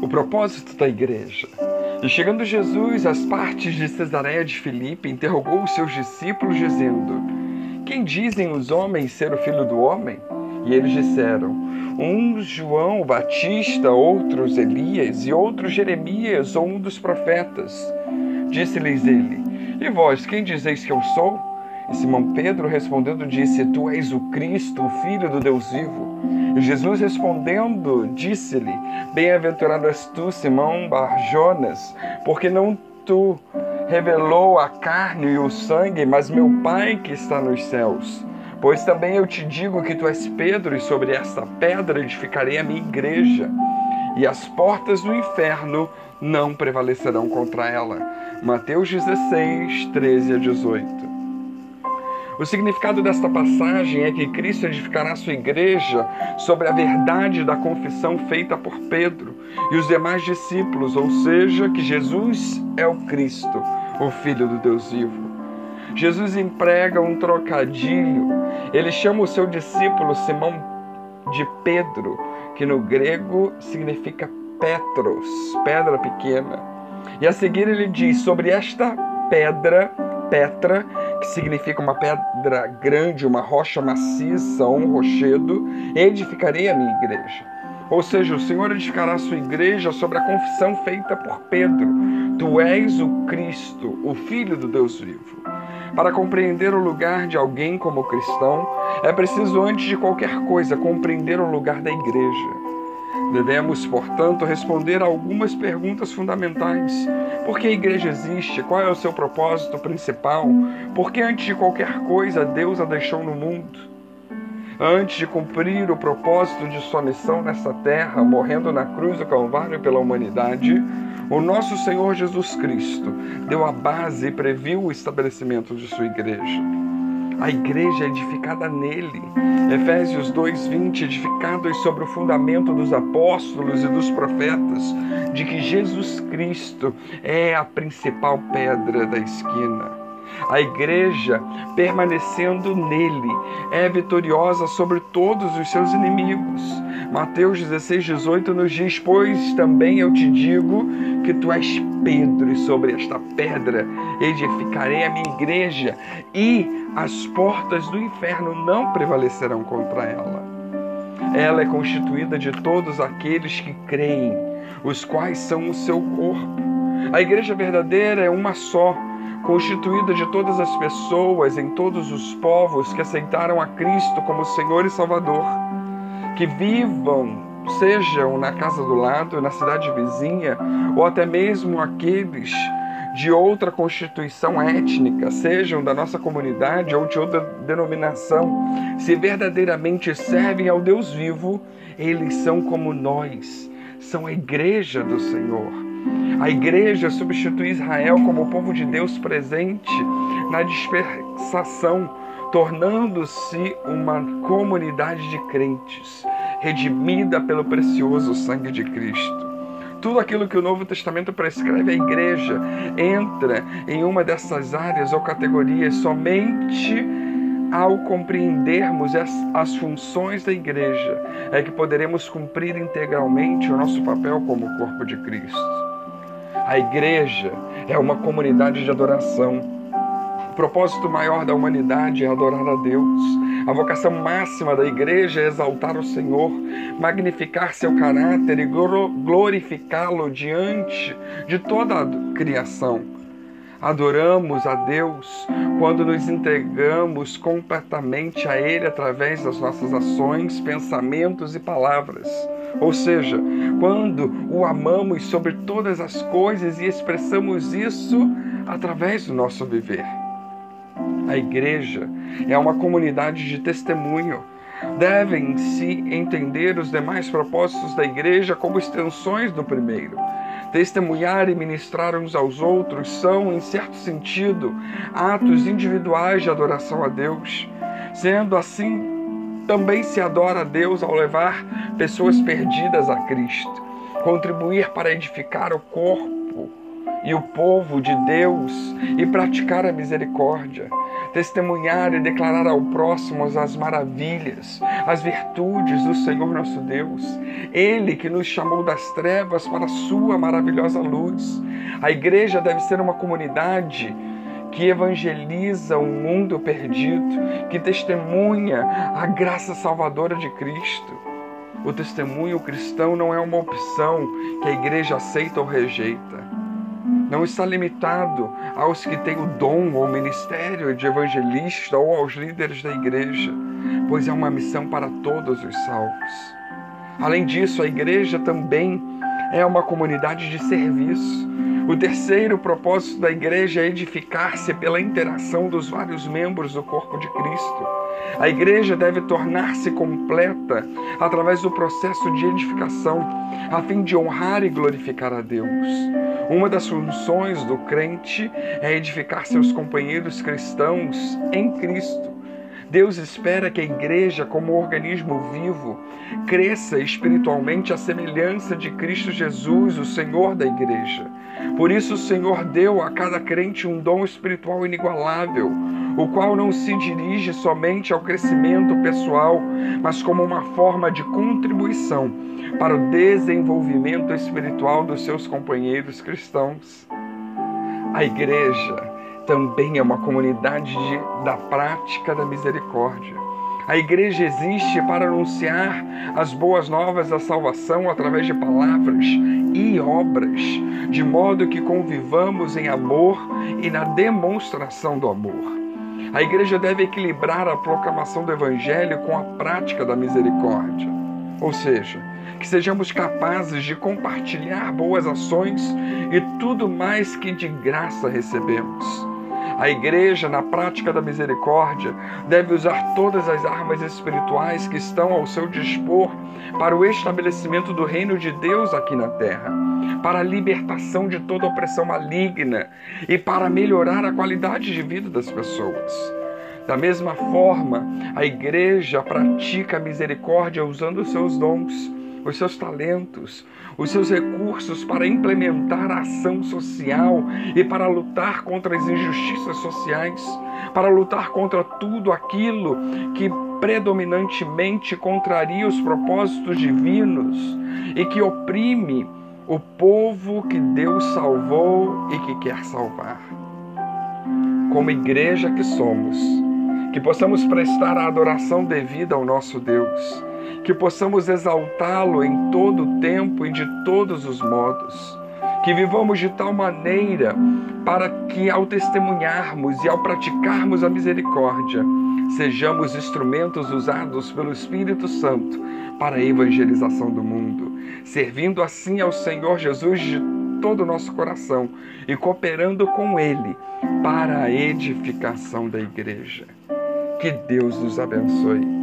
o propósito da igreja. E chegando Jesus às partes de Cesareia de Filipe, interrogou os seus discípulos, dizendo: Quem dizem os homens ser o filho do homem? E eles disseram: Uns João Batista, outros Elias, e outros Jeremias ou um dos profetas. Disse-lhes ele: E vós, quem dizeis que eu sou? E Simão Pedro respondendo disse: Tu és o Cristo, o Filho do Deus vivo. E Jesus respondendo disse-lhe: Bem-aventurado és tu, Simão Barjonas, porque não tu revelou a carne e o sangue, mas meu Pai que está nos céus. Pois também eu te digo que tu és Pedro, e sobre esta pedra edificarei a minha igreja, e as portas do inferno não prevalecerão contra ela. Mateus 16, 13 a 18. O significado desta passagem é que Cristo edificará sua igreja sobre a verdade da confissão feita por Pedro e os demais discípulos, ou seja, que Jesus é o Cristo, o Filho do Deus vivo. Jesus emprega um trocadilho. Ele chama o seu discípulo Simão de Pedro, que no grego significa Petros, pedra pequena. E a seguir ele diz: sobre esta pedra, Petra, que significa uma pedra grande, uma rocha maciça, um rochedo, edificarei a minha igreja. Ou seja, o Senhor edificará a sua igreja sobre a confissão feita por Pedro: Tu és o Cristo, o Filho do Deus vivo. Para compreender o lugar de alguém como cristão, é preciso, antes de qualquer coisa, compreender o lugar da igreja. Devemos, portanto, responder a algumas perguntas fundamentais. Por que a igreja existe? Qual é o seu propósito principal? Por que, antes de qualquer coisa, Deus a deixou no mundo? Antes de cumprir o propósito de sua missão nessa terra, morrendo na cruz do Calvário pela humanidade, o nosso Senhor Jesus Cristo deu a base e previu o estabelecimento de sua igreja. A igreja é edificada nele. Efésios 2:20 edificados sobre o fundamento dos apóstolos e dos profetas, de que Jesus Cristo é a principal pedra da esquina. A igreja, permanecendo nele, é vitoriosa sobre todos os seus inimigos. Mateus 16, 18 nos diz: Pois também eu te digo que tu és Pedro, e sobre esta pedra edificarei a minha igreja, e as portas do inferno não prevalecerão contra ela. Ela é constituída de todos aqueles que creem, os quais são o seu corpo. A igreja verdadeira é uma só constituída de todas as pessoas em todos os povos que aceitaram a Cristo como Senhor e Salvador, que vivam, sejam na casa do lado, na cidade vizinha, ou até mesmo aqueles de outra constituição étnica, sejam da nossa comunidade ou de outra denominação, se verdadeiramente servem ao Deus vivo, eles são como nós, são a igreja do Senhor. A igreja substitui Israel como o povo de Deus presente na dispersação, tornando-se uma comunidade de crentes, redimida pelo precioso sangue de Cristo. Tudo aquilo que o Novo Testamento prescreve à igreja entra em uma dessas áreas ou categorias somente ao compreendermos as, as, funções da igreja, é que poderemos cumprir integralmente o nosso papel como corpo de Cristo. A igreja é uma comunidade de adoração. O propósito maior da humanidade é adorar a Deus. A vocação máxima da igreja é exaltar o Senhor, magnificar seu caráter e glorificá-lo diante de toda a criação. Adoramos a Deus quando nos entregamos completamente a Ele através das nossas ações, pensamentos e palavras. Ou seja, quando o amamos sobre todas as coisas e expressamos isso através do nosso viver. A igreja é uma comunidade de testemunho. Devem-se entender os demais propósitos da igreja como extensões do primeiro. Testemunhar e ministrar uns aos outros são, em certo sentido, atos individuais de adoração a Deus. Sendo assim, também se adora a Deus ao levar pessoas perdidas a Cristo, contribuir para edificar o corpo e o povo de Deus e praticar a misericórdia. testemunhar e declarar ao próximo as maravilhas, as virtudes do Senhor nosso Deus. Ele que nos chamou das trevas para a sua maravilhosa luz. A igreja deve ser uma comunidade que evangeliza o mundo perdido, que testemunha a graça salvadora de Cristo. O testemunho cristão não é uma opção que a igreja aceita ou rejeita. Não está limitado aos que têm o dom ou ministério de evangelista ou aos líderes da igreja, pois é uma missão para todos os salvos. Além disso, a igreja também é uma comunidade de serviço. O terceiro propósito da igreja é edificar-se pela interação dos vários membros do corpo de Cristo. A igreja deve tornar-se completa através do processo de edificação, a fim de honrar e glorificar a Deus. Uma das funções do crente é edificar seus companheiros cristãos em Cristo. Deus espera que a igreja, como organismo vivo, cresça espiritualmente à semelhança de Cristo Jesus, o Senhor da igreja. Por isso, o Senhor deu a cada crente um dom espiritual inigualável, o qual não se dirige somente ao crescimento pessoal, mas como uma forma de contribuição para o desenvolvimento espiritual dos seus companheiros cristãos. A igreja também é uma comunidade de, da prática da misericórdia. A igreja existe para anunciar as boas novas da salvação através de palavras e obras, de modo que convivamos em amor e na demonstração do amor. A igreja deve equilibrar a proclamação do evangelho com a prática da misericórdia. Ou seja, que sejamos capazes de compartilhar boas ações e tudo mais que de graça recebemos. A igreja, na prática da misericórdia, deve usar todas as armas espirituais que estão ao seu dispor para o estabelecimento do reino de Deus aqui na terra, para a libertação de toda opressão maligna e para melhorar a qualidade de vida das pessoas. Da mesma forma, a igreja pratica a misericórdia usando seus dons os seus talentos, os seus recursos para implementar a ação social e para lutar contra as injustiças sociais, para lutar contra tudo aquilo que predominantemente contraria os propósitos divinos e que oprime o povo que Deus salvou e que quer salvar. Como igreja que somos, que possamos prestar a adoração devida ao nosso Deus que possamos exaltá-lo em todo o tempo e de todos os modos. Que vivamos de tal maneira para que, ao testemunharmos e ao praticarmos a misericórdia, sejamos instrumentos usados pelo Espírito Santo para a evangelização do mundo, servindo assim ao Senhor Jesus de todo o nosso coração e cooperando com Ele para a edificação da igreja. Que Deus nos abençoe.